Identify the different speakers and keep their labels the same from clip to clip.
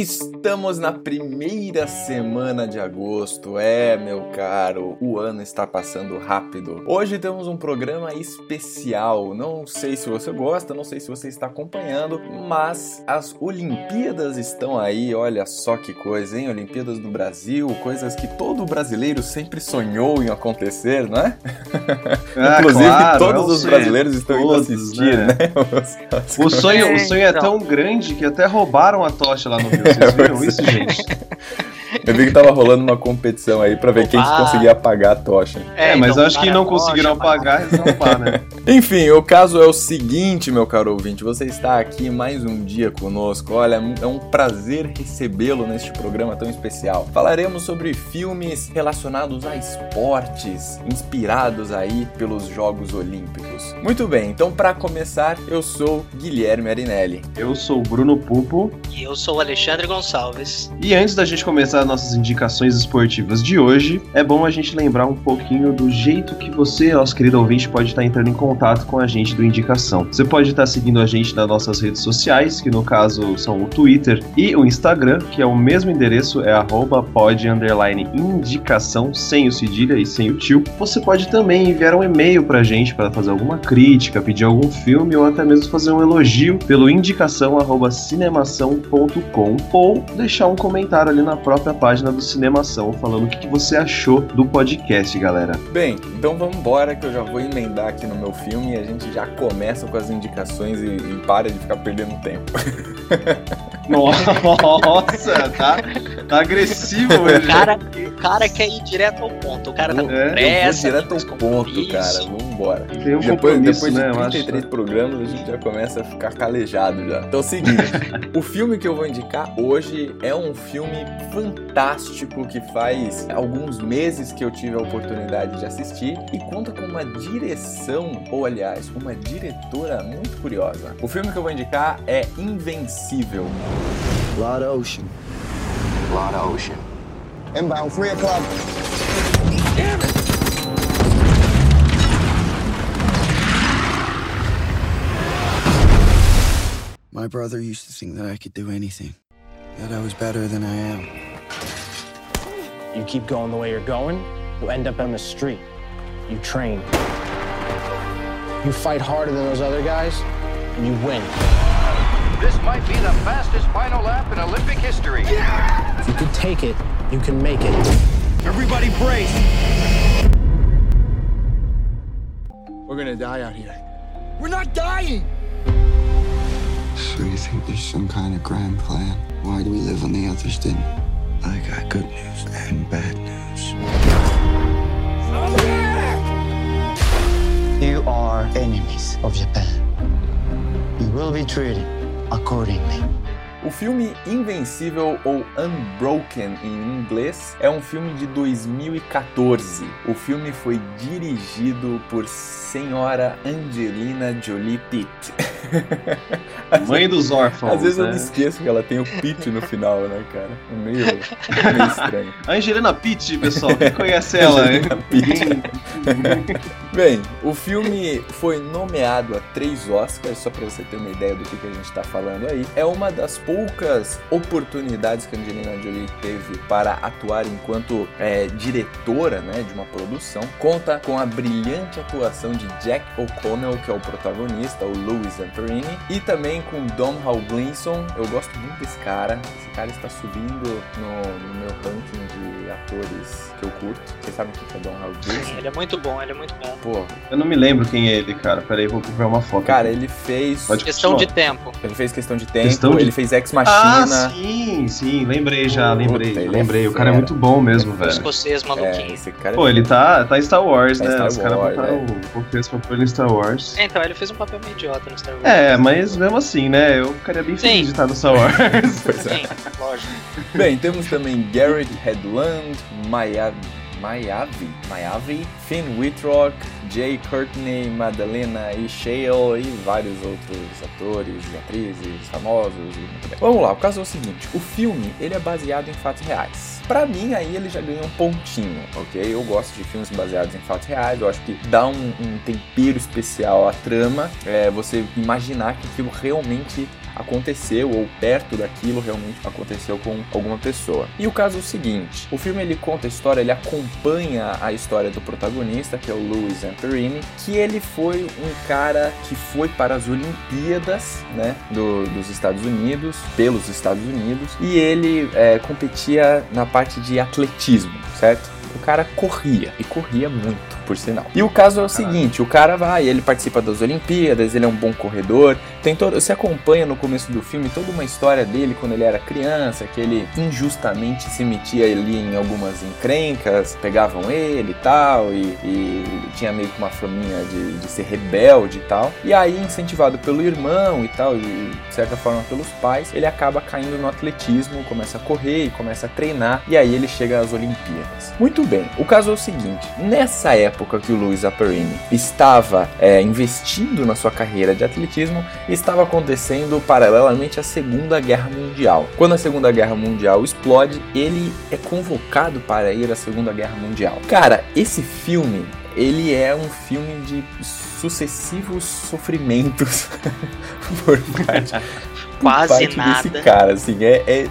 Speaker 1: Estamos na primeira semana de agosto. É, meu caro, o ano está passando rápido. Hoje temos um programa especial. Não sei se você gosta, não sei se você está acompanhando, mas as Olimpíadas estão aí. Olha só que coisa, hein? Olimpíadas do Brasil, coisas que todo brasileiro sempre sonhou em acontecer, não é?
Speaker 2: Ah,
Speaker 1: Inclusive,
Speaker 2: claro,
Speaker 1: todos
Speaker 2: eu
Speaker 1: os brasileiros estão indo
Speaker 2: todos,
Speaker 1: assistir,
Speaker 2: né?
Speaker 1: né? Os-
Speaker 2: O sonho, o sonho é
Speaker 3: então.
Speaker 2: tão grande que até roubaram a tocha lá no Rio. Vocês viram isso, gente?
Speaker 1: Eu vi que tava rolando uma competição aí pra ver quem que
Speaker 3: Opa!
Speaker 1: conseguia apagar a tocha.
Speaker 2: É, mas
Speaker 3: então,
Speaker 2: eu acho que não conseguiram
Speaker 3: para-
Speaker 2: pagar, eles vão pá, né?
Speaker 1: Enfim, o caso é o seguinte, meu caro ouvinte, você está aqui mais um dia conosco. Olha, é um prazer recebê-lo neste programa tão especial. Falaremos sobre filmes relacionados a esportes, inspirados aí pelos Jogos Olímpicos. Muito bem, então para começar, eu sou Guilherme Arinelli.
Speaker 2: Eu sou o Bruno Pupo
Speaker 3: E eu sou o Alexandre Gonçalves.
Speaker 2: e antes da gente começar nossas indicações esportivas de hoje, é bom a gente lembrar um pouquinho do jeito que você, nosso querido ouvinte, pode estar entrando em contato com a gente do Indicação. Você pode estar seguindo a gente nas nossas redes sociais, que no caso são o Twitter e o Instagram, que é o mesmo endereço, é pod indicação, sem o cedilha e sem o tio. Você pode também enviar um e-mail pra gente para fazer alguma crítica, pedir algum filme ou até mesmo fazer um elogio pelo indicação cinemação.com ou deixar um comentário ali na própria página do Cinemação falando o que, que você achou do podcast, galera.
Speaker 1: Bem, então vamos embora que eu já vou emendar aqui no meu filme e a gente já começa com as indicações e, e para de ficar perdendo tempo.
Speaker 2: Nossa, tá, tá agressivo hoje.
Speaker 3: cara, cara quer ir direto ao ponto. O cara tá com
Speaker 2: É,
Speaker 3: pressa.
Speaker 1: eu vou direto ao ponto, cara. Vamos embora.
Speaker 2: Tem um
Speaker 1: Depois, depois de
Speaker 2: né? Eu acho.
Speaker 1: 33 programas, a gente já começa a ficar calejado já. Então é o seguinte, o filme que eu vou indicar hoje é um filme fantástico que faz alguns meses que eu tive a oportunidade de assistir e conta com uma direção, ou aliás, uma diretora muito curiosa. O filme que eu vou indicar é Invencível.
Speaker 4: Lot of ocean.
Speaker 5: Lot of Ocean.
Speaker 4: Inbound, 3 o'clock. Damn it! My brother used to think that I could do anything, that I was better than I am.
Speaker 6: You keep going the way you're going, you'll end up on the street. You train. You fight harder than those other guys, and you win.
Speaker 7: This might be the fastest final lap in Olympic history.
Speaker 6: If you can take it, you can make it.
Speaker 7: Everybody brace.
Speaker 4: We're gonna die out here.
Speaker 7: We're not dying.
Speaker 4: So you think there's some kind of grand plan? Why do we live on the others didn't? I got good news and bad news. You are enemies of Japan. You will be treated accordingly.
Speaker 1: O filme Invencível ou Unbroken em inglês é um filme de 2014. O filme foi dirigido por senhora Angelina Jolie Pitt.
Speaker 2: Mãe dos órfãos.
Speaker 1: Às vezes eu
Speaker 2: né?
Speaker 1: me esqueço que ela tem o Pitt no final, né, cara? É meio, meio estranho.
Speaker 2: A Angelina Pitt, pessoal, quem conhece ela? hein?
Speaker 1: Angelina Pitt. Bem, o filme foi nomeado a três Oscars, só pra você ter uma ideia do que, que a gente tá falando aí. É uma das poucas oportunidades que a Angelina Jolie teve para atuar enquanto é, diretora né, de uma produção. Conta com a brilhante atuação de Jack O'Connell, que é o protagonista, o Louis Zamperini, e também com Domhnall Gleeson. Eu gosto muito desse cara. Esse cara está subindo no, no meu ranking de atores que eu curto. Vocês sabem o que é Domhnall Gleeson?
Speaker 3: Ele é muito bom, ele é muito bom.
Speaker 1: Pô,
Speaker 2: Eu não me lembro quem é ele, cara. Peraí, vou procurar uma foto.
Speaker 1: cara,
Speaker 2: aqui.
Speaker 1: ele fez.
Speaker 2: Pode
Speaker 3: Questão
Speaker 2: continuar.
Speaker 3: de tempo.
Speaker 1: Ele fez questão de tempo,
Speaker 2: Questão de-
Speaker 1: ele fez Ex
Speaker 2: Ah,
Speaker 1: Machina.
Speaker 2: sim, sim, lembrei já,
Speaker 1: Puta,
Speaker 2: lembrei.
Speaker 1: ele é
Speaker 2: lembrei. o cara é muito bom mesmo, velho.
Speaker 3: escocês
Speaker 1: é,
Speaker 3: maluquinho.
Speaker 1: esse cara é
Speaker 2: Pô, ele tá, tá em Star Wars,
Speaker 1: Tá
Speaker 2: né?
Speaker 1: Star
Speaker 2: Os caras botaram
Speaker 1: é.
Speaker 2: o fez papel em Star Wars.
Speaker 3: É, então, ele fez um papel meio idiota no Star Wars.
Speaker 2: É, mas mesmo assim, né? Eu ficaria bem feliz
Speaker 3: Sim.
Speaker 2: de estar no Star Wars.
Speaker 1: Pois é.
Speaker 3: Sim, lógico.
Speaker 1: Bem, temos também Garrett Hedlund, Maya Mayavi, Mayavi, Finn Wittrock, Jay Courtney, Madalena e Shale e vários outros atores e atrizes famosos. E. Vamos lá, o caso é o seguinte: o filme ele é baseado em fatos reais. Pra mim, aí ele já ganha um pontinho, ok? Eu gosto de filmes baseados em fatos reais, eu acho que dá um, um tempero especial à trama, é, você imaginar que aquilo realmente aconteceu ou perto daquilo realmente aconteceu com alguma pessoa. E o caso é o seguinte, o filme ele conta a história, ele acompanha a história do protagonista, que é o Louis Zamperini, que ele foi um cara que foi para as Olimpíadas, né, do, dos Estados Unidos, pelos Estados Unidos, e ele é, competia na parte de atletismo, certo? O cara corria e corria muito por sinal. E o caso é o seguinte, o cara vai, ele participa das Olimpíadas, ele é um bom corredor, tem todo, você acompanha no começo do filme toda uma história dele quando ele era criança, que ele injustamente se metia ali em algumas encrencas, pegavam ele e tal, e, e tinha meio que uma faminha de, de ser rebelde e tal. E aí, incentivado pelo irmão e tal, e de certa forma pelos pais, ele acaba caindo no atletismo, começa a correr e começa a treinar, e aí ele chega às Olimpíadas. Muito bem, o caso é o seguinte, nessa época época que o Luiz Apparini estava é, investindo na sua carreira de atletismo, estava acontecendo paralelamente a Segunda Guerra Mundial. Quando a Segunda Guerra Mundial explode, ele é convocado para ir à Segunda Guerra Mundial. Cara, esse filme ele é um filme de sucessivos sofrimentos por parte, por
Speaker 3: Quase
Speaker 1: parte
Speaker 3: nada.
Speaker 1: desse cara, assim, é, é...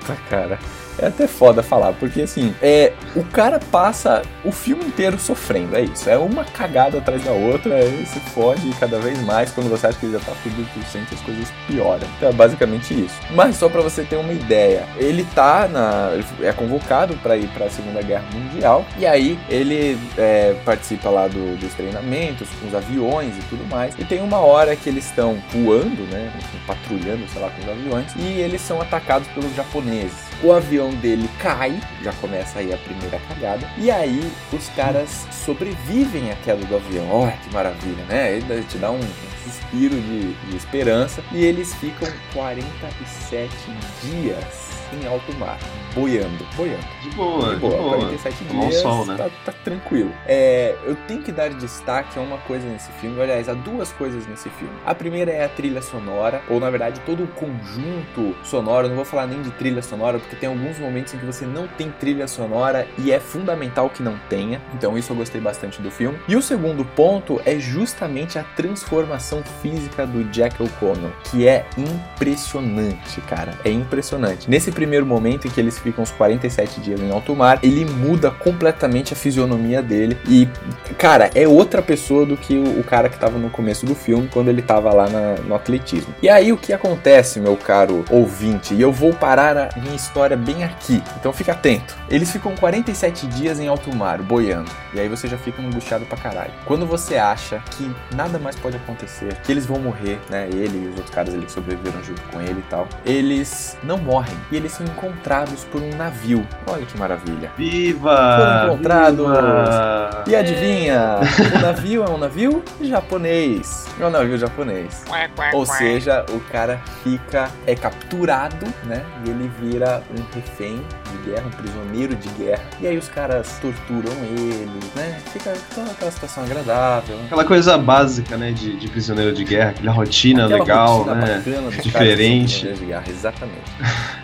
Speaker 1: Puta, cara... É até foda falar, porque assim, é, o cara passa o filme inteiro sofrendo, é isso. É uma cagada atrás da outra, ele se fode cada vez mais. Quando você acha que ele já tá fudido por cento, as coisas pioram. Então é basicamente isso. Mas só para você ter uma ideia, ele tá na. É convocado para ir para a Segunda Guerra Mundial, e aí ele é, participa lá do, dos treinamentos com os aviões e tudo mais. E tem uma hora que eles estão voando, né? Patrulhando, sei lá, com os aviões, e eles são atacados pelos japoneses. O avião dele cai, já começa aí a primeira cagada, e aí os caras sobrevivem à queda do avião. Olha que maravilha, né? Ele te dá um suspiro de, de esperança, e eles ficam 47 dias em alto mar, boiando, boiando.
Speaker 2: De boa,
Speaker 1: De boa,
Speaker 2: de boa.
Speaker 1: 47
Speaker 2: Tomar um
Speaker 1: dias,
Speaker 2: sol, né?
Speaker 1: tá, tá tranquilo. É, eu tenho que dar destaque a uma coisa nesse filme, aliás, a duas coisas nesse filme. A primeira é a trilha sonora, ou na verdade todo o conjunto sonoro, eu não vou falar nem de trilha sonora, porque tem alguns momentos em que você não tem trilha sonora e é fundamental que não tenha, então isso eu gostei bastante do filme. E o segundo ponto é justamente a transformação física do Jack O'Connell, que é impressionante, cara, é impressionante. Nesse primeiro momento em que eles ficam os 47 dias em alto mar, ele muda completamente a fisionomia dele. E, cara, é outra pessoa do que o, o cara que tava no começo do filme, quando ele tava lá na- no atletismo. E aí o que acontece, meu caro ouvinte, e eu vou parar a minha história bem aqui, então fica atento. Eles ficam 47 dias em alto mar, boiando, e aí você já fica angustiado pra caralho. Quando você acha que nada mais pode acontecer, que eles vão morrer, né, ele e os outros caras ali que sobreviveram junto com ele e tal, eles não morrem, e eles são encontrados por um navio. Olha que maravilha.
Speaker 2: Viva!
Speaker 1: Foram encontrados.
Speaker 2: Viva!
Speaker 1: E adivinha? O navio é um navio japonês. É um navio japonês. Ou seja, o cara fica é capturado, né? E ele vira um refém de guerra, um prisioneiro de guerra. E aí os caras torturam ele, né? Fica toda aquela situação agradável.
Speaker 2: Aquela coisa básica, né, de, de prisioneiro de guerra, aquela rotina
Speaker 1: Aquela
Speaker 2: legal,
Speaker 1: rotina
Speaker 2: né?
Speaker 1: bacana dos
Speaker 2: Diferente.
Speaker 1: caras de guerra, exatamente.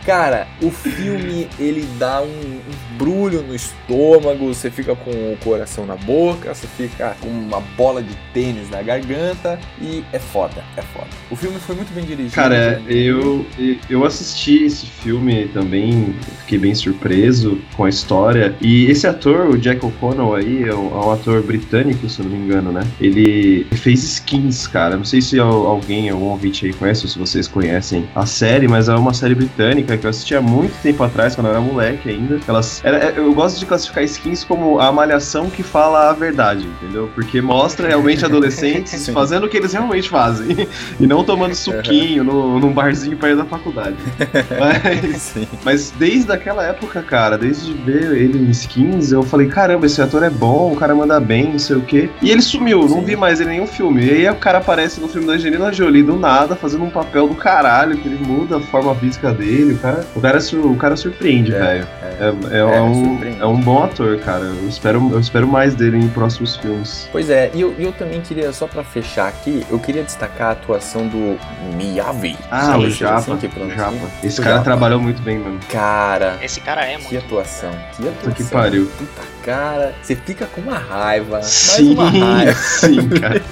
Speaker 1: Cara, o filme ele dá um, um brulho no estômago, você fica com o coração na boca, você fica com uma bola de tênis na garganta e é foda, é foda. O filme foi muito bem dirigido.
Speaker 2: Cara, eu, eu assisti esse filme também, fiquei bem surpreso com a história. E esse ator, o Jack O'Connell aí, é um, é um ator britânico, se eu não me engano, né? Ele fez skins, cara. Não sei se al- alguém, algum ouvinte aí conhece, ou se vocês conhecem a série, mas é uma série britânica que eu assisti há muito tempo atrás, quando eu era moleque ainda. Elas, era- é- eu gosto de classificar skins como a malhação que fala a verdade, entendeu? Porque mostra realmente adolescentes fazendo o que eles realmente fazem. E não tomando suquinho no, num barzinho perto da faculdade. Mas, mas desde aquela época, cara, desde ver ele em skins, eu falei, caramba, esse ator é bom, o cara manda bem, não sei o quê. E ele sumiu, não
Speaker 1: Sim.
Speaker 2: vi mais ele em nenhum filme. E aí o cara aparece no filme da Angelina Jolie do nada, fazendo um papel do caralho, que ele muda a forma física dele, o cara O cara, sur- o cara surpreende,
Speaker 1: É,
Speaker 2: velho. É, é,
Speaker 1: É,
Speaker 2: é um, é um bom ator, cara. Eu espero, eu espero mais dele em próximos filmes.
Speaker 1: Pois é, e eu, e eu também queria, só pra fechar aqui, eu queria destacar a atuação do Miyavi.
Speaker 2: Ah, o Japa.
Speaker 1: assim.
Speaker 2: Japa. Esse
Speaker 1: O
Speaker 2: cara
Speaker 1: Japa.
Speaker 2: trabalhou muito bem, mano.
Speaker 1: Cara,
Speaker 3: Esse cara é
Speaker 1: que
Speaker 3: muito.
Speaker 1: atuação, que atuação.
Speaker 2: que pariu.
Speaker 1: Puta cara, você fica com uma raiva, mais
Speaker 2: Sim,
Speaker 1: uma raiva.
Speaker 2: sim, cara.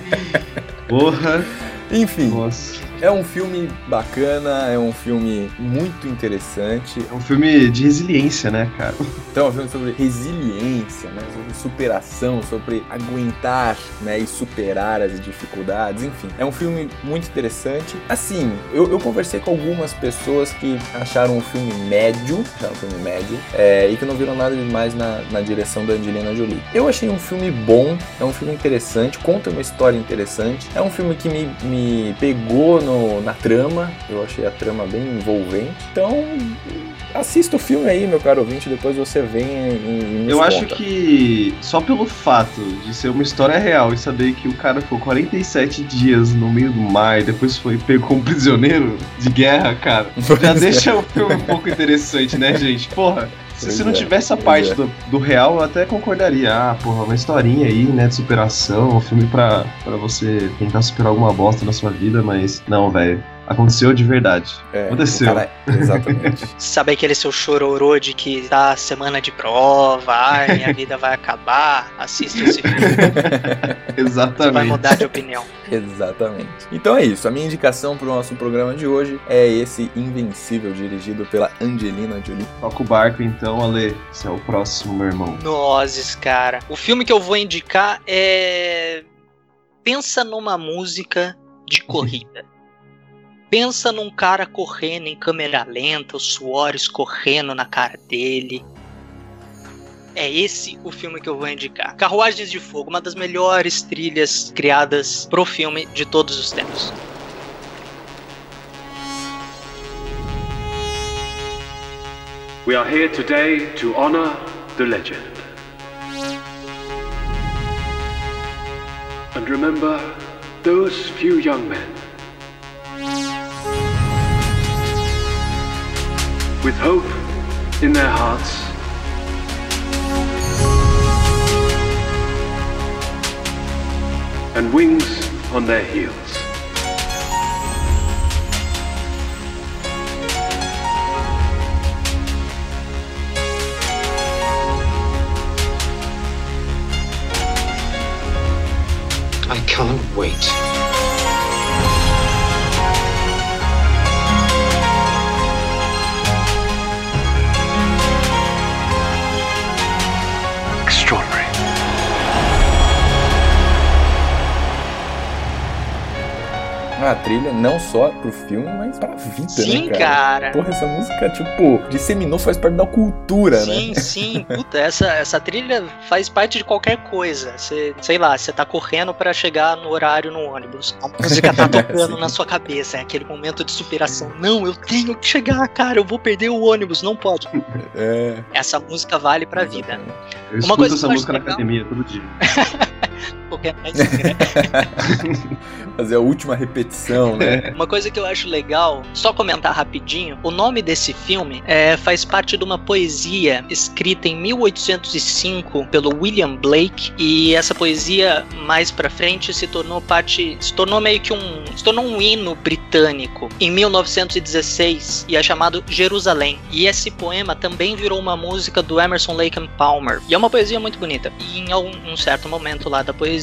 Speaker 2: Porra.
Speaker 1: Enfim,
Speaker 2: Nossa.
Speaker 1: É um filme bacana, é um filme muito interessante.
Speaker 2: É um filme de resiliência, né, cara?
Speaker 1: Então, é um filme sobre resiliência, né? sobre superação, sobre aguentar né? e superar as dificuldades, enfim. É um filme muito interessante. Assim, eu, eu conversei com algumas pessoas que acharam o filme médio, acharam o filme médio, é, e que não viram nada demais na, na direção da Angelina Jolie. Eu achei um filme bom, é um filme interessante, conta uma história interessante. É um filme que me, me pegou no, na trama, eu achei a trama bem envolvente. Então, assista o filme aí, meu caro ouvinte, depois você vem e, e
Speaker 2: Eu acho
Speaker 1: conta.
Speaker 2: que só pelo fato de ser uma história real e saber que o cara ficou 47 dias no meio do mar e depois foi pego como prisioneiro de guerra, cara, já deixa o filme um pouco interessante, né, gente? Porra. Se, se não
Speaker 1: é,
Speaker 2: tivesse a parte
Speaker 1: é.
Speaker 2: do, do real, eu até concordaria. Ah, porra, uma historinha aí, né, de superação, um filme pra, pra você tentar superar alguma bosta na sua vida, mas não, velho. Aconteceu de verdade.
Speaker 1: É,
Speaker 2: Aconteceu.
Speaker 1: cara- exatamente.
Speaker 3: Sabe aquele seu chororô de que tá semana de prova, ai, minha vida vai acabar? Assiste esse filme, você vai
Speaker 2: Exatamente.
Speaker 3: mudar de opinião.
Speaker 1: Exatamente. Então é isso. A minha indicação para o nosso programa de hoje é esse Invencível, dirigido pela Angelina Jolie.
Speaker 2: Toca o barco então, Ale. Esse é o próximo, meu irmão.
Speaker 3: Nozes, cara. O filme que eu vou indicar é. Pensa numa música de corrida. Pensa num cara correndo em câmera lenta, os suor escorrendo na cara dele. É esse o filme que eu vou indicar. Carruagens de Fogo, uma das melhores trilhas criadas pro filme de todos os tempos.
Speaker 8: We are here today to honor the legend. And remember those few young men. With hope in their hearts. And wings on their heels.
Speaker 9: I can't wait.
Speaker 1: A trilha não só pro filme, mas pra vida,
Speaker 3: Sim,
Speaker 1: né, cara?
Speaker 3: cara.
Speaker 1: Porra, essa música, tipo, disseminou, faz parte da cultura,
Speaker 3: Sim,
Speaker 1: né?
Speaker 3: sim. Puta, essa, essa trilha faz parte de qualquer coisa. Você, sei lá, você tá correndo pra chegar no horário no ônibus. A música tá tocando na sua cabeça. É aquele momento de superação. Não, eu tenho que chegar, cara. Eu vou perder o ônibus. Não pode.
Speaker 1: É.
Speaker 3: Essa música vale pra vida.
Speaker 2: Eu
Speaker 3: Uma
Speaker 2: escuto
Speaker 3: coisa
Speaker 2: essa música na
Speaker 3: legal-
Speaker 2: academia todo dia.
Speaker 3: Qualquer mais, né?
Speaker 1: Fazer a última repetição, né?
Speaker 3: Uma coisa que eu acho legal, só comentar rapidinho, o nome desse filme é, faz parte de uma poesia escrita em 1805 pelo William Blake e essa poesia mais pra frente se tornou parte, se tornou meio que um, se tornou um hino britânico em 1916 e é chamado Jerusalém. E esse poema também virou uma música do Emerson Lake and Palmer. E é uma poesia muito bonita. E em algum um certo momento lá da poesia,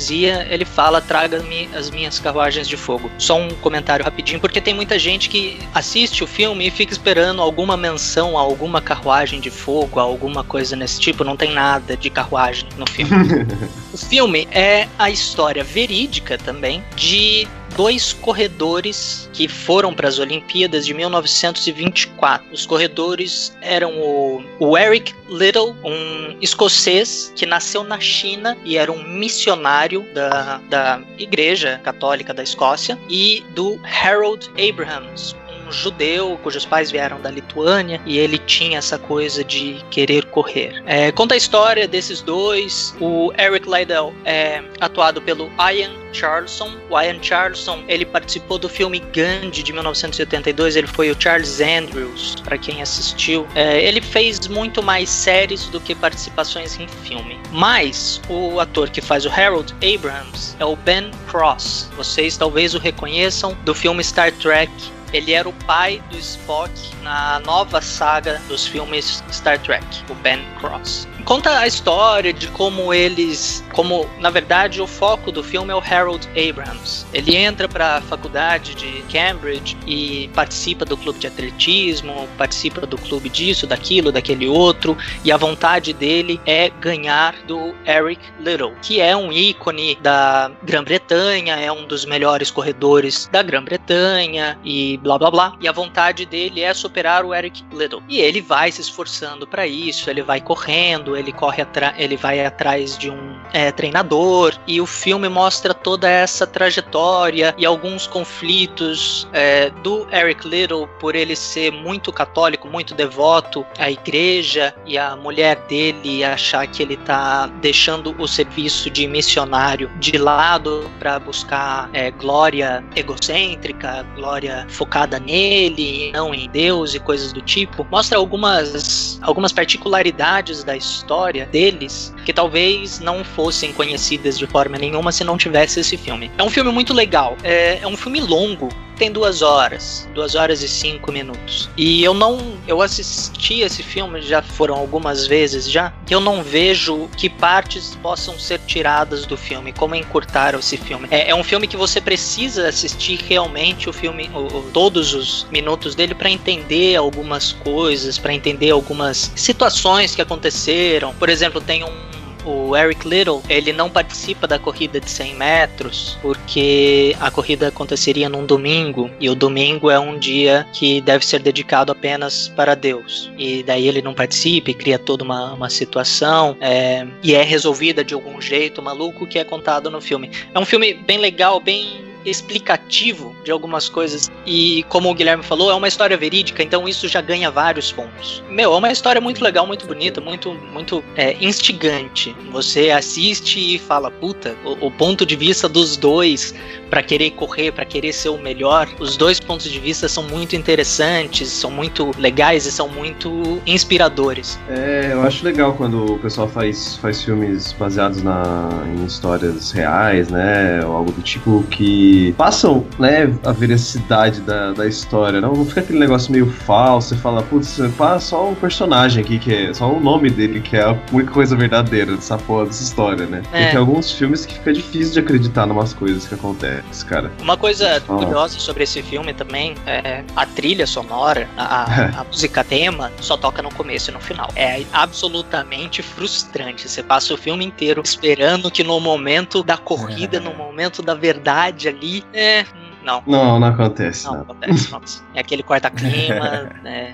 Speaker 3: ele fala: "Traga-me as minhas carruagens de fogo". Só um comentário rapidinho, porque tem muita gente que assiste o filme e fica esperando alguma menção a alguma carruagem de fogo, a alguma coisa nesse tipo. Não tem nada de carruagem no filme. o filme é a história verídica também de dois corredores que foram para as Olimpíadas de 1924. Os corredores eram o, o Eric Little, um escocês que nasceu na China e era um missionário da, da Igreja Católica da Escócia, e do Harold Abrahams, judeu cujos pais vieram da Lituânia e ele tinha essa coisa de querer correr. É, conta a história desses dois. O Eric Liddell é atuado pelo Ian Charlson. O Ian Charlson ele participou do filme Gandhi de 1982. Ele foi o Charles Andrews para quem assistiu. É, ele fez muito mais séries do que participações em filme. Mas o ator que faz o Harold Abrams é o Ben Cross. Vocês talvez o reconheçam do filme Star Trek ele era o pai do Spock na nova saga dos filmes Star Trek, o Ben Cross. Conta a história de como eles, como na verdade o foco do filme é o Harold Abrams. Ele entra para a faculdade de Cambridge e participa do clube de atletismo, participa do clube disso, daquilo, daquele outro, e a vontade dele é ganhar do Eric Little, que é um ícone da Grã-Bretanha, é um dos melhores corredores da Grã-Bretanha e blá blá blá. E a vontade dele é superar o Eric Little. E ele vai se esforçando para isso, ele vai correndo, ele corre ele vai atrás de um é, treinador e o filme mostra toda essa trajetória e alguns conflitos é, do Eric Little por ele ser muito católico, muito devoto à igreja e a mulher dele achar que ele tá deixando o serviço de missionário de lado para buscar é, glória egocêntrica, glória focada nele, não em Deus e coisas do tipo. Mostra algumas algumas particularidades da história história deles que talvez não fossem conhecidas de forma nenhuma se não tivesse esse filme. É um filme muito legal. É, é um filme longo, tem duas horas, duas horas e cinco minutos. E eu não, eu assisti esse filme já foram algumas vezes já. Eu não vejo que partes possam ser tiradas do filme, como encurtaram esse filme. É, é um filme que você precisa assistir realmente o filme, o, o, todos os minutos dele para entender algumas coisas, para entender algumas situações que aconteceram. Por exemplo, tem um o Eric Little, ele não participa da corrida de 100 metros porque a corrida aconteceria num domingo e o domingo é um dia que deve ser dedicado apenas para Deus. E daí ele não participa e cria toda uma, uma situação é, e é resolvida de algum jeito maluco que é contado no filme. É um filme bem legal, bem explicativo de algumas coisas. E como o Guilherme falou, é uma história verídica, então isso já ganha vários pontos. Meu, é uma história muito legal, muito bonita, muito, muito é, instigante. Você assiste e fala, puta, o, o ponto de vista dos dois para querer correr, para querer ser o melhor, os dois pontos de vista são muito interessantes, são muito legais e são muito inspiradores.
Speaker 2: É, eu acho legal quando o pessoal faz, faz filmes baseados na, em histórias reais, né? Ou algo do tipo que passam, né, a veracidade da, da história. Não, não fica aquele negócio meio falso, você fala, putz, só o personagem aqui, que é só o nome dele, que é a única coisa verdadeira dessa porra, dessa história, né? É. E tem alguns filmes que fica difícil de acreditar em umas coisas que acontecem, cara.
Speaker 3: Uma coisa oh. curiosa sobre esse filme também é a trilha sonora, a, a música tema, só toca no começo e no final. É absolutamente frustrante. Você passa o filme inteiro esperando que no momento da corrida, é. no momento da verdade ali, ali, é. Não.
Speaker 2: Não, não acontece.
Speaker 3: Não, não. acontece, não. É aquele corta-clima, né?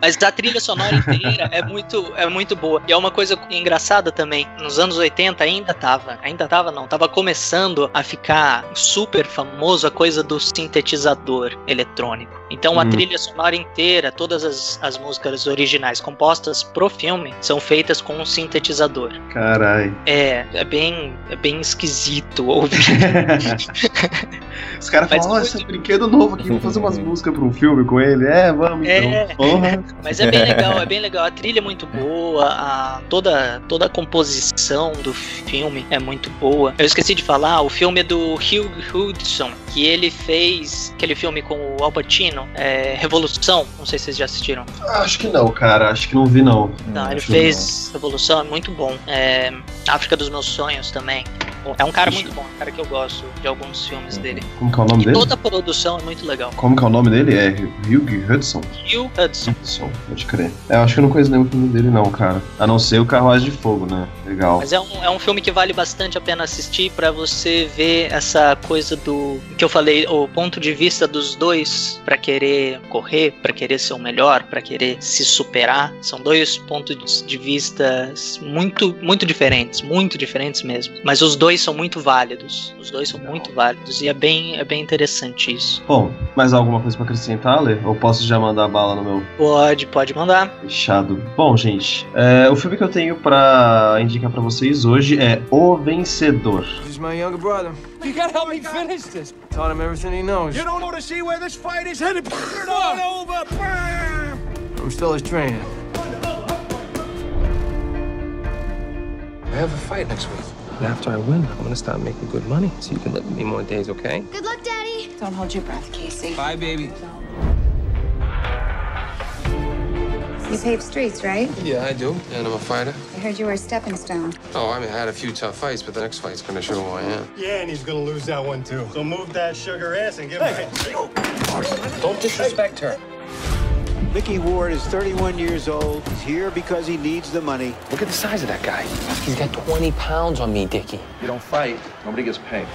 Speaker 3: Mas a trilha sonora inteira é muito, é muito boa. E é uma coisa engraçada também. Nos anos 80 ainda tava. Ainda tava, não. Tava começando a ficar super famoso a coisa do sintetizador eletrônico. Então a hum. trilha sonora inteira, todas as, as músicas originais compostas pro filme, são feitas com um sintetizador.
Speaker 2: Carai.
Speaker 3: É, é bem, é bem esquisito ouvir.
Speaker 2: Os caras falam, ó, esse brinquedo novo aqui, vamos fazer umas músicas pra um filme com ele. É, vamos é, então. Uhum.
Speaker 3: Mas é bem legal, é bem legal. A trilha é muito boa, a, toda, toda a composição do filme é muito boa. Eu esqueci de falar, o filme é do Hugh Hudson, que ele fez aquele filme com o Al Pacino, é, Revolução. Não sei se vocês já assistiram.
Speaker 2: Acho que não, cara. Acho que não vi, não.
Speaker 3: Não, ele fez não. Revolução, é muito bom. É, África dos Meus Sonhos também. É um cara muito bom, um cara que eu gosto de alguns filmes dele.
Speaker 2: Como que é o nome
Speaker 3: e
Speaker 2: dele?
Speaker 3: Toda a produção é muito legal.
Speaker 2: Como que é o nome dele? É Hugh Hudson?
Speaker 3: Hugh Hudson.
Speaker 2: Hudson, pode crer. É, eu acho que eu não conheço nenhum filme dele não, cara. A não ser o Carruagem de Fogo, né? Legal.
Speaker 3: Mas é um, é um filme que vale bastante a pena assistir para você ver essa coisa do que eu falei, o ponto de vista dos dois para querer correr, para querer ser o melhor, para querer se superar. São dois pontos de vista muito muito diferentes, muito diferentes mesmo. Mas os dois são muito válidos. Os dois são muito válidos. E é bem, é bem interessante isso.
Speaker 2: Bom, mais alguma coisa pra acrescentar, Lê? Ou posso já mandar bala no meu
Speaker 3: Pode, pode mandar.
Speaker 2: fechado? Bom, gente, é, o filme que eu tenho pra indicar pra vocês hoje é O Vencedor.
Speaker 10: He's my younger brother.
Speaker 11: You gotta help me finish this.
Speaker 10: Taught him everything he knows.
Speaker 11: You don't want to see where this fight is headed. Start over.
Speaker 10: I'm still his trainer.
Speaker 12: I have a fight next week. And after I win, I'm gonna start making good money so you can live with me more days, okay?
Speaker 13: Good luck, Daddy. Don't hold your breath, Casey.
Speaker 12: Bye, baby.
Speaker 13: You pave streets, right?
Speaker 12: Yeah, I do. And I'm a fighter.
Speaker 13: I heard you were a stepping stone.
Speaker 12: Oh, I mean, I had a few tough fights, but the next fight's gonna show who I am.
Speaker 14: Yeah, and he's gonna lose that one too. So move that sugar ass and give him
Speaker 12: Don't disrespect her.
Speaker 15: Mickey Ward is 31 years old. He's here because he needs the money.
Speaker 12: Look at the size of that guy. He's got 20 pounds on me, Dickie.
Speaker 2: You don't fight, nobody gets paid.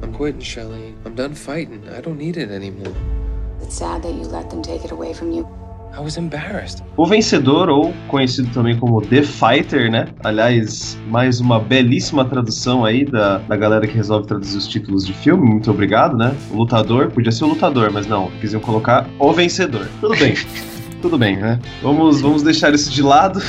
Speaker 12: I'm quitting, Shelly. I'm done fighting. I don't need it anymore.
Speaker 13: It's sad that you let them take it away from you.
Speaker 12: I was embarrassed.
Speaker 2: O Vencedor, ou conhecido também como The Fighter, né? Aliás, mais uma belíssima tradução aí da, da galera que resolve traduzir os títulos de filme. Muito obrigado, né? O Lutador, podia ser o Lutador, mas não, quisiam colocar O Vencedor. Tudo bem. Tudo bem, né? Vamos, vamos deixar isso de lado.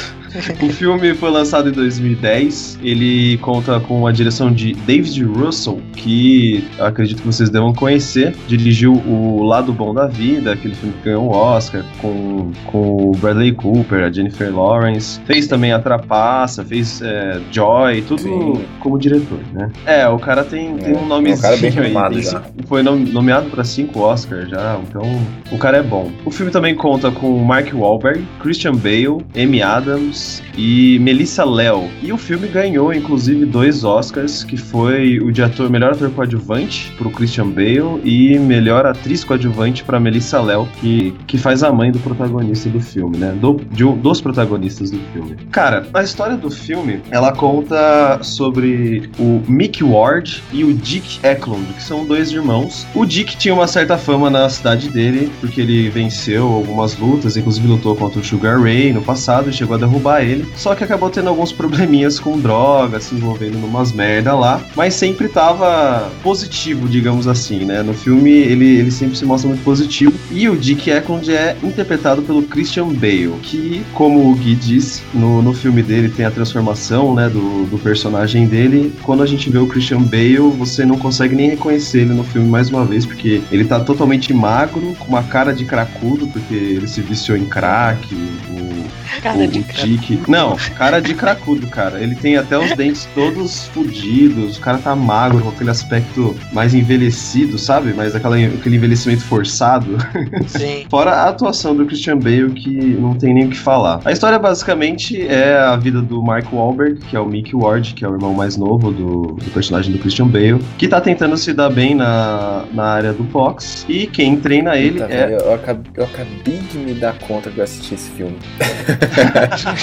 Speaker 2: O filme foi lançado em 2010. Ele conta com a direção de David Russell, que eu acredito que vocês devam conhecer. Dirigiu O Lado Bom da Vida, aquele filme que ganhou o Oscar, com, com o Bradley Cooper, a Jennifer Lawrence. Fez também A Trapaça, fez é, Joy, tudo
Speaker 1: Sim.
Speaker 2: como diretor, né? É, o cara tem, tem um nomezinho
Speaker 1: é um
Speaker 2: aí. tem foi nom- nomeado para cinco Oscars já, então o cara é bom. O filme também conta com Mark Wahlberg, Christian Bale, Amy Adams e Melissa Leo. E o filme ganhou, inclusive, dois Oscars, que foi o de ator, melhor ator coadjuvante pro Christian Bale e melhor atriz coadjuvante pra Melissa Leo, que, que faz a mãe do protagonista do filme, né? Do, de dos protagonistas do filme. Cara, a história do filme, ela conta sobre o Mick Ward e o Dick Eklund, que são dois irmãos. O Dick tinha uma certa fama na cidade dele, porque ele venceu algumas lutas, inclusive lutou contra o Sugar Ray no passado e chegou a derrubar ele. Só que acabou tendo alguns probleminhas com droga, se envolvendo numas merda lá, mas sempre tava positivo, digamos assim, né? No filme ele, ele sempre se mostra muito positivo. E o Dick Eklund é interpretado pelo Christian Bale, que, como o Gui disse, no, no filme dele tem a transformação, né, do, do personagem dele. Quando a gente vê o Christian Bale, você não consegue nem reconhecer ele no filme mais uma vez, porque ele tá totalmente magro, com uma cara de cracudo, porque ele se viciou em crack, o,
Speaker 3: Cara
Speaker 2: o,
Speaker 3: de
Speaker 2: o Dick. Não, cara de cracudo, cara. Ele tem até os dentes todos fudidos, o cara tá magro, com aquele aspecto mais envelhecido, sabe? Mais aquela, aquele envelhecimento forçado.
Speaker 3: Sim.
Speaker 2: Fora a atuação do Christian Bale, que não tem nem o que falar. A história basicamente é a vida do Mark Wahlberg, que é o Mick Ward, que é o irmão mais novo do, do personagem do Christian Bale, que tá tentando se dar bem na, na área do box. E quem treina ele
Speaker 1: Puta,
Speaker 2: é.
Speaker 1: velho, eu, acabei, eu acabei de me dar conta que eu assisti esse filme.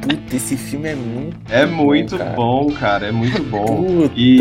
Speaker 1: Puta, esse filme é muito.
Speaker 2: É muito
Speaker 1: cara.
Speaker 2: bom, cara, é muito bom.
Speaker 1: Puta,
Speaker 2: E-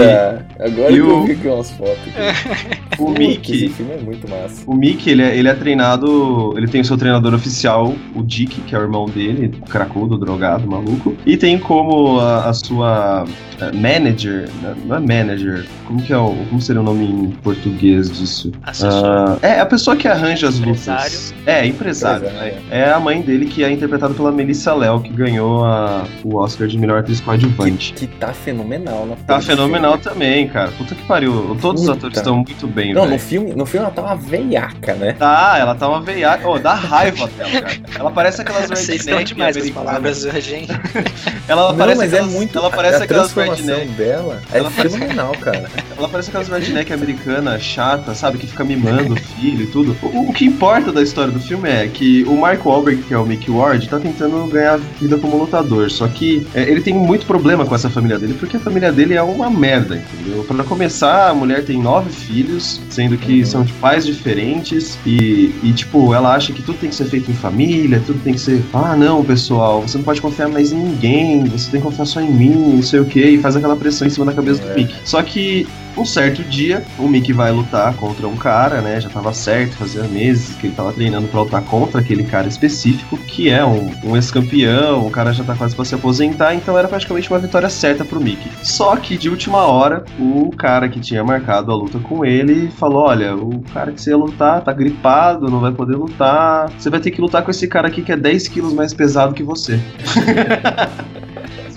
Speaker 1: agora
Speaker 2: e
Speaker 1: que eu
Speaker 2: o-
Speaker 1: vi aqui umas fotos. Aqui.
Speaker 2: O Mickey-
Speaker 1: Esse filme é muito massa.
Speaker 2: O Mick, ele é, ele é treinado. Ele tem o seu treinador oficial, o Dick, que é o irmão dele, cracudo, drogado, maluco. E tem como a, a sua eh, manager. né, Não é manager. Como que é o. Como seria o nome em português disso? Ah, é, a pessoa que arranja as lutas. É, empresário.
Speaker 1: Empresário.
Speaker 2: É, é a mãe dele que é interpretada pela Melissa Léo, que ganhou a- o Oscar de melhor atriz coadjuvante.
Speaker 1: Que tá fenomenal, né?
Speaker 2: Tá fenomenal também, cara. Puta que pariu. Todos os
Speaker 1: Puta.
Speaker 2: atores estão muito bem,
Speaker 1: Não, no filme, no filme ela tá uma veiaca, né?
Speaker 2: Tá, ela tá uma veiaca. Ô, dá raiva dela, cara. Ela parece aquelas
Speaker 3: Vocês estão demais com as palavras hoje, hein?
Speaker 2: Ela
Speaker 1: Não,
Speaker 2: parece
Speaker 1: mas
Speaker 2: aquelas,
Speaker 1: é muito.
Speaker 2: Ela parece
Speaker 1: a
Speaker 2: aquelas
Speaker 1: transformação dela é
Speaker 2: Ela parece-
Speaker 1: fenomenal, cara.
Speaker 2: Ela parece aquelas redneck americana chata, sabe? Que fica mimando o filho e tudo. O, o que importa da história do filme é que o Mark Wahlberg, que é o Mickey Ward, tá tentando ganhar vida como lutador. Só que é, ele tem muito problema com essa família dele, porque a família dele é uma merda, entendeu? Pra começar, a mulher tem nove filhos, sendo que são de pais diferentes, e, e, tipo, ela acha que tudo tem que ser feito em família, tudo tem que ser. Ah, não, pessoal, você não pode confiar mais em ninguém, você tem que confiar só em mim, não sei o que, e faz aquela pressão em cima da cabeça do
Speaker 1: É.
Speaker 2: Mickey. Só que Um certo dia, o Mickey vai lutar contra um cara, né? Já tava certo, fazia meses que ele tava treinando pra lutar contra aquele cara específico, que é um, um ex-campeão, o cara já tá quase pra se aposentar, então era praticamente uma vitória certa pro Mickey. Só que de última hora, o cara que tinha marcado a luta com ele falou: Olha, o cara que você ia lutar tá gripado, não vai poder lutar. Você vai ter que lutar com esse cara aqui que é 10 quilos mais pesado que você.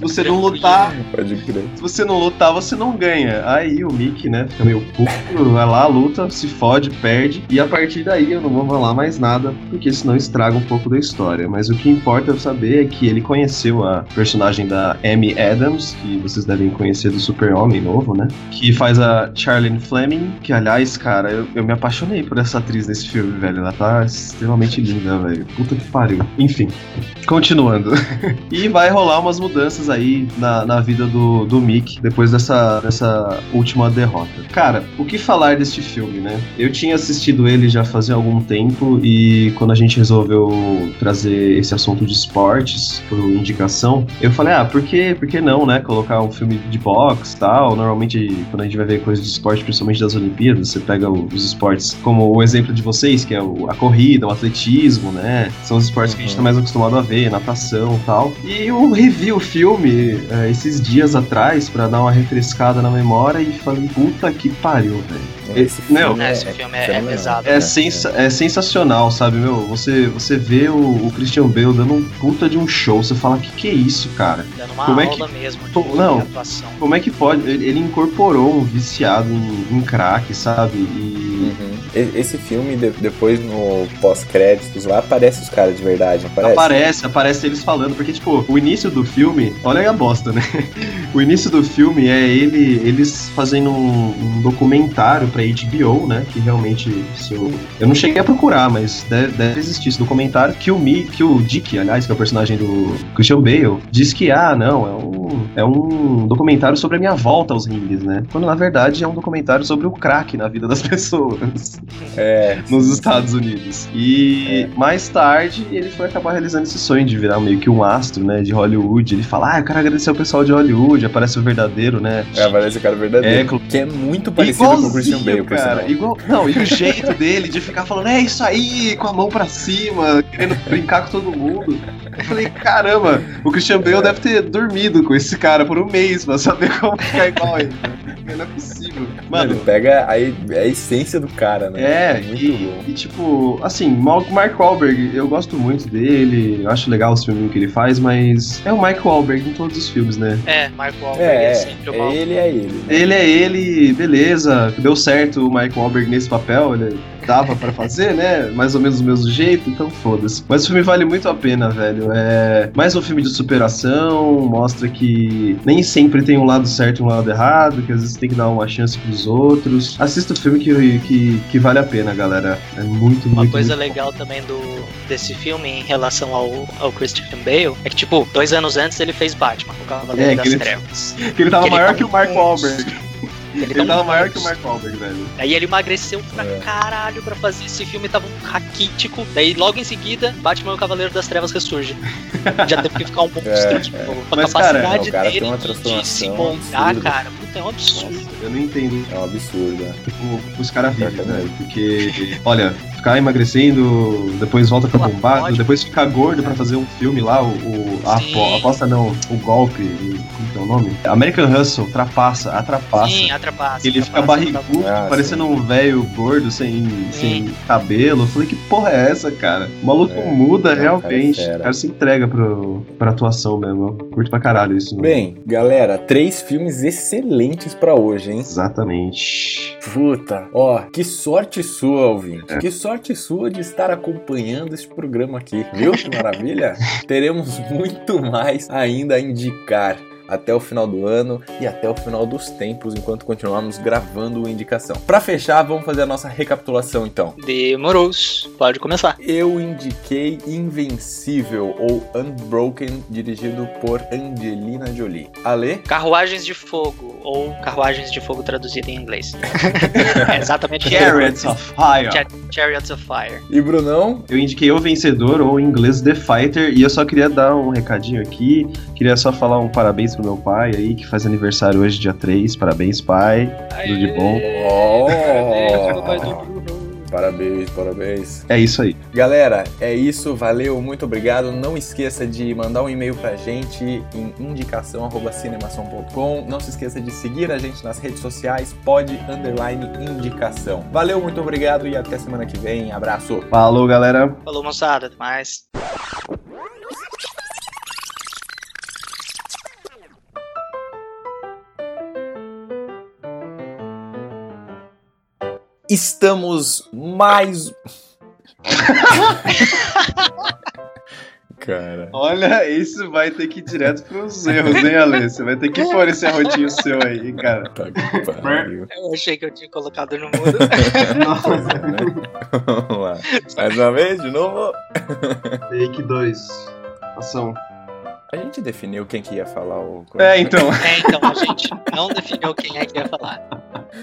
Speaker 2: Você não lutar,
Speaker 1: Pode crer.
Speaker 2: se você não lutar, você não ganha. Aí o Mickey, né, fica meio puto, vai lá, luta, se fode, perde. E a partir daí eu não vou falar mais nada, porque senão estraga um pouco da história. Mas o que importa saber é que ele conheceu a personagem da Amy Adams, que vocês devem conhecer do Super-Homem novo, né? Que faz a Charlene Fleming, que aliás, cara, eu, eu me apaixonei por essa atriz nesse filme, velho. Ela tá extremamente linda, velho. Puta que pariu. Enfim, continuando. e vai rolar umas mudanças aí na, na vida do, do Mick depois dessa, dessa última derrota. Cara, o que falar deste filme, né? Eu tinha assistido ele já fazia algum tempo e quando a gente resolveu trazer esse assunto de esportes por indicação, eu falei, ah, por que, por que não, né? Colocar um filme de boxe e tal. Normalmente, quando a gente vai ver coisas de esporte, principalmente das Olimpíadas, você pega os esportes como o exemplo de vocês, que é a corrida, o atletismo, né? São os esportes que a gente tá mais acostumado a ver, natação e tal. E eu revi o filme eh, esses dias atrás pra dar uma refrescada na memória e falei, puta que pariu, velho.
Speaker 1: Esse
Speaker 2: Meu,
Speaker 1: filme
Speaker 3: Esse filme é- é pesado,
Speaker 2: é,
Speaker 3: né?
Speaker 2: sensa- é sensacional, sabe, meu? Você, você vê o, o Christian Bale dando um puta de um show, você fala, que que é isso, cara?
Speaker 3: Dando uma
Speaker 2: Como é
Speaker 3: aula
Speaker 2: que-
Speaker 3: mesmo de,
Speaker 2: não.
Speaker 3: atuação.
Speaker 2: Como é que pode? Ele, ele incorporou um viciado em, em crack, sabe? E.
Speaker 1: Esse filme, de- depois no pós-créditos lá, aparece os caras de verdade, aparece?
Speaker 2: Aparece, aparece eles falando, porque, tipo, o início do filme, olha a bosta, né? O início do filme é ele, eles fazendo um, um documentário pra HBO, né? Que realmente, se eu, eu não cheguei a procurar, mas deve, deve existir esse documentário que o Mi, que o Dick, aliás, que é o personagem do Christian Bale, diz que, ah, não, é um, é um documentário sobre a minha volta aos rings, né? Quando na verdade é um documentário sobre o crack na vida das pessoas
Speaker 1: É.
Speaker 2: nos Estados Unidos. E mais tarde ele foi acabar realizando esse sonho de virar meio que um astro, né, de Hollywood. Ele fala: "Ah, eu quero agradecer ao pessoal de Hollywood, aparece o verdadeiro, né?"
Speaker 1: É, aparece o cara verdadeiro.
Speaker 2: É,
Speaker 1: que é muito parecido com o Christian Bale,
Speaker 2: cara. Igual, não, e o jeito dele de ficar falando, é isso aí, com a mão pra cima, querendo brincar com todo mundo. Eu falei, caramba, o Christian Bale deve ter dormido com esse cara por um mês pra saber como ficar igual ele. né? Não é possível. Mano,
Speaker 1: Ele pega a, a essência do cara, né?
Speaker 2: é,
Speaker 1: muito
Speaker 2: e,
Speaker 1: bom.
Speaker 2: e, tipo, assim, Mark Wahlberg, eu gosto muito dele, eu acho legal os filmes que ele faz, mas é o Mike Wahlberg em todos os filmes, né?
Speaker 3: É, Mark Wahlberg
Speaker 1: É,
Speaker 3: é,
Speaker 1: é,
Speaker 3: sempre o
Speaker 1: é
Speaker 3: mal.
Speaker 1: ele, é ele. né?
Speaker 2: Ele é ele, beleza, deu certo o Mike Wahlberg nesse papel, ele dava pra fazer, né? Mais ou menos do mesmo jeito, então foda-se. Mas o filme vale muito a pena, velho. É mais um filme de superação, mostra que nem sempre tem um lado certo e um lado errado, que às vezes tem que dar uma chance pros outros. Assista o filme que, que, que vale a pena, galera. É muito,
Speaker 3: Uma
Speaker 2: muito,
Speaker 3: coisa
Speaker 2: muito
Speaker 3: legal também do desse filme em relação ao, ao Christian Bale é que, tipo, dois anos antes ele fez Batman, o Cavaleiro
Speaker 2: É,
Speaker 3: das
Speaker 2: ele-
Speaker 3: Trevas.
Speaker 2: Que ele tava
Speaker 3: Que ele
Speaker 2: maior
Speaker 3: tá
Speaker 2: que o Mark. Wahlberg.
Speaker 3: Ele,
Speaker 2: Ele
Speaker 3: tá um
Speaker 2: tava maior que o. Mark Wahlberg, velho.
Speaker 3: Aí ele emagreceu pra
Speaker 1: É.
Speaker 3: caralho pra fazer esse filme, tava um raquítico. Daí logo em seguida, Batman e o Cavaleiro das Trevas ressurge. Já teve que ficar um monstro,
Speaker 1: É,
Speaker 3: tipo,
Speaker 1: é.
Speaker 3: a
Speaker 2: Mas, cara,
Speaker 3: capacidade
Speaker 1: cara tem
Speaker 3: dele
Speaker 1: uma
Speaker 3: de- se moldar,
Speaker 1: absurda.
Speaker 3: cara. É um absurdo.
Speaker 2: Eu não entendo
Speaker 1: É um absurdo, né?
Speaker 2: como os caras vivem, velho. Porque, olha, ficar emagrecendo, depois volta pra bombado,
Speaker 3: pode.
Speaker 2: depois ficar gordo pra fazer um filme lá, o. o a aposta não, o golpe, como que é o nome? American Hustle, trapaça, atrapassa.
Speaker 3: Sim, atrapassa.
Speaker 2: Ele fica barrigudo,
Speaker 1: Ah,
Speaker 2: parecendo um velho gordo, sem, sem cabelo. Eu falei, que porra é essa, cara? O maluco
Speaker 1: É,
Speaker 2: muda
Speaker 1: não,
Speaker 2: realmente.
Speaker 1: cara é
Speaker 2: O cara se entrega pro, pra atuação mesmo. Eu curto pra caralho isso.
Speaker 1: Bem, galera, três filmes excelentes pra hoje, hein?
Speaker 2: Exatamente.
Speaker 1: Puta, ó, que sorte sua, ouvinte.
Speaker 2: É.
Speaker 1: Que sorte sua de estar acompanhando esse programa aqui, viu? Que maravilha? Teremos muito mais ainda a indicar até o final do ano e até o final dos tempos, enquanto continuarmos gravando o Indicação. Pra fechar, vamos fazer a nossa recapitulação então.
Speaker 3: Demorous. Pode começar.
Speaker 1: Eu indiquei Invencível ou Unbroken, dirigido por Angelina Jolie. Ale?
Speaker 3: Carruagens de Fogo, ou Carruagens de Fogo traduzido em inglês. é exatamente
Speaker 2: Chariots of Fire.
Speaker 3: Cha- Chariots of Fire.
Speaker 1: E Brunão?
Speaker 2: Eu indiquei o vencedor, ou em inglês The Fighter, e eu só queria dar um recadinho aqui, que queria só falar um parabéns pro meu pai aí, que faz aniversário hoje, dia 3. Parabéns, pai. Tudo de bom.
Speaker 1: Oh! Parabéns, parabéns.
Speaker 2: É isso aí.
Speaker 1: Galera, é isso. Valeu, muito obrigado. Não esqueça de mandar um e-mail pra gente em indicação@cinemação.com. Não se esqueça de seguir a gente nas redes sociais, pode underline indicação. Valeu, muito obrigado e até semana que vem. Abraço.
Speaker 2: Falou, galera.
Speaker 3: Falou, moçada. Até mais.
Speaker 1: Estamos mais. Cara.
Speaker 2: Olha, isso vai ter que ir direto pros erros, hein, Ale? Você vai ter que pôr esse arrotinho seu aí, cara.
Speaker 1: Tá que pariu.
Speaker 3: Eu achei que eu tinha colocado no mudo.
Speaker 1: Vamos lá. Mais uma vez, de novo.
Speaker 2: Take 2. Ação.
Speaker 1: A gente definiu quem que ia falar o.
Speaker 2: É, então.
Speaker 3: É, então, a gente não definiu quem é que ia falar.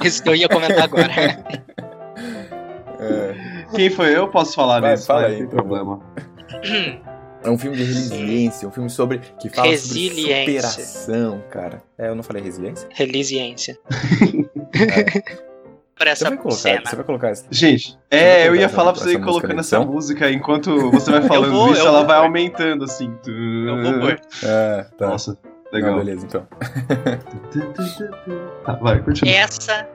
Speaker 3: Isso que eu ia comentar agora.
Speaker 1: É.
Speaker 2: Quem foi eu? Posso falar
Speaker 1: Vai,
Speaker 2: nisso?
Speaker 1: fala aí,
Speaker 2: Não tem
Speaker 1: então.
Speaker 2: problema.
Speaker 1: É um filme de resiliência, um filme sobre que fala
Speaker 3: Resiliência.
Speaker 1: sobre superação, cara. É, eu não falei resiliência?
Speaker 3: Resiliência. Pra
Speaker 1: Você
Speaker 3: essa
Speaker 1: vai colocar,
Speaker 3: cena.
Speaker 1: você vai colocar essa.
Speaker 2: Gente,
Speaker 1: Você vai
Speaker 2: é, eu
Speaker 1: colocar
Speaker 2: ia
Speaker 1: essa-
Speaker 2: falar pra você ir colocando essa
Speaker 1: edição?
Speaker 2: música enquanto você vai falando
Speaker 3: vou,
Speaker 2: isso, ela
Speaker 3: vou
Speaker 2: vai
Speaker 3: pôr.
Speaker 2: aumentando assim.
Speaker 3: Eu vou pôr.
Speaker 1: É, tá.
Speaker 2: Nossa,
Speaker 1: Não,
Speaker 2: legal.
Speaker 1: beleza, então.
Speaker 2: Tá, vai, continua.
Speaker 3: Essa.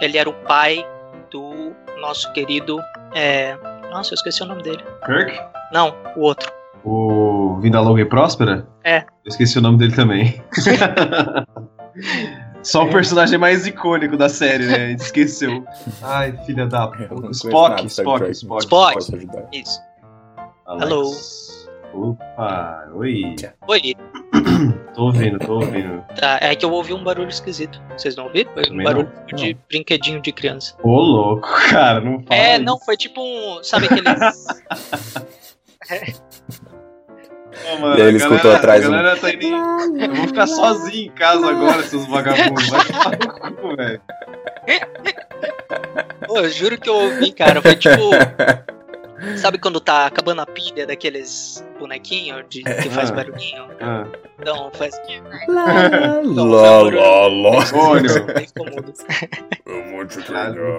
Speaker 3: Ele era o pai do nosso querido. É... Nossa, eu esqueci o nome dele.
Speaker 2: Kirk?
Speaker 3: Não, o outro.
Speaker 2: O Vinda Longa e Próspera?
Speaker 3: É.
Speaker 2: Eu esqueci o nome dele também. Só o personagem mais icônico da série, né? A gente esqueceu. Ai, filha da
Speaker 1: não
Speaker 2: puta. Spock, Spock, Spock.
Speaker 3: Spock.
Speaker 1: Ajudar.
Speaker 3: Isso.
Speaker 2: Alex.
Speaker 3: Hello.
Speaker 2: Opa, oi.
Speaker 3: Oi.
Speaker 2: Tô ouvindo, tô ouvindo.
Speaker 3: Tá, é que eu ouvi um barulho esquisito. Vocês não ouviram? Foi um barulho
Speaker 1: não.
Speaker 3: de brinquedinho de criança.
Speaker 2: Ô, louco, cara, não fala
Speaker 3: É,
Speaker 2: isso.
Speaker 3: não, foi tipo um. Sabe aqueles.
Speaker 2: Ô, mano,
Speaker 1: E aí ele
Speaker 2: a
Speaker 1: escutou
Speaker 2: galera-
Speaker 1: atrás
Speaker 2: A
Speaker 1: um-
Speaker 2: galera tá indo... Eu vou ficar sozinho em casa agora, seus vagabundos. Vai tomar no cu, velho.
Speaker 3: Pô, eu juro que eu ouvi, cara. Foi tipo. Sabe quando tá acabando a pilha daqueles bonequinhos de, que faz
Speaker 2: Ah.
Speaker 3: barulhinho?
Speaker 2: Ah.
Speaker 3: Então, faz.
Speaker 1: Lá,
Speaker 3: Então,
Speaker 1: lá,
Speaker 3: um
Speaker 1: lá, lá.
Speaker 3: Ficou mudo.
Speaker 1: Muito
Speaker 2: Caralho,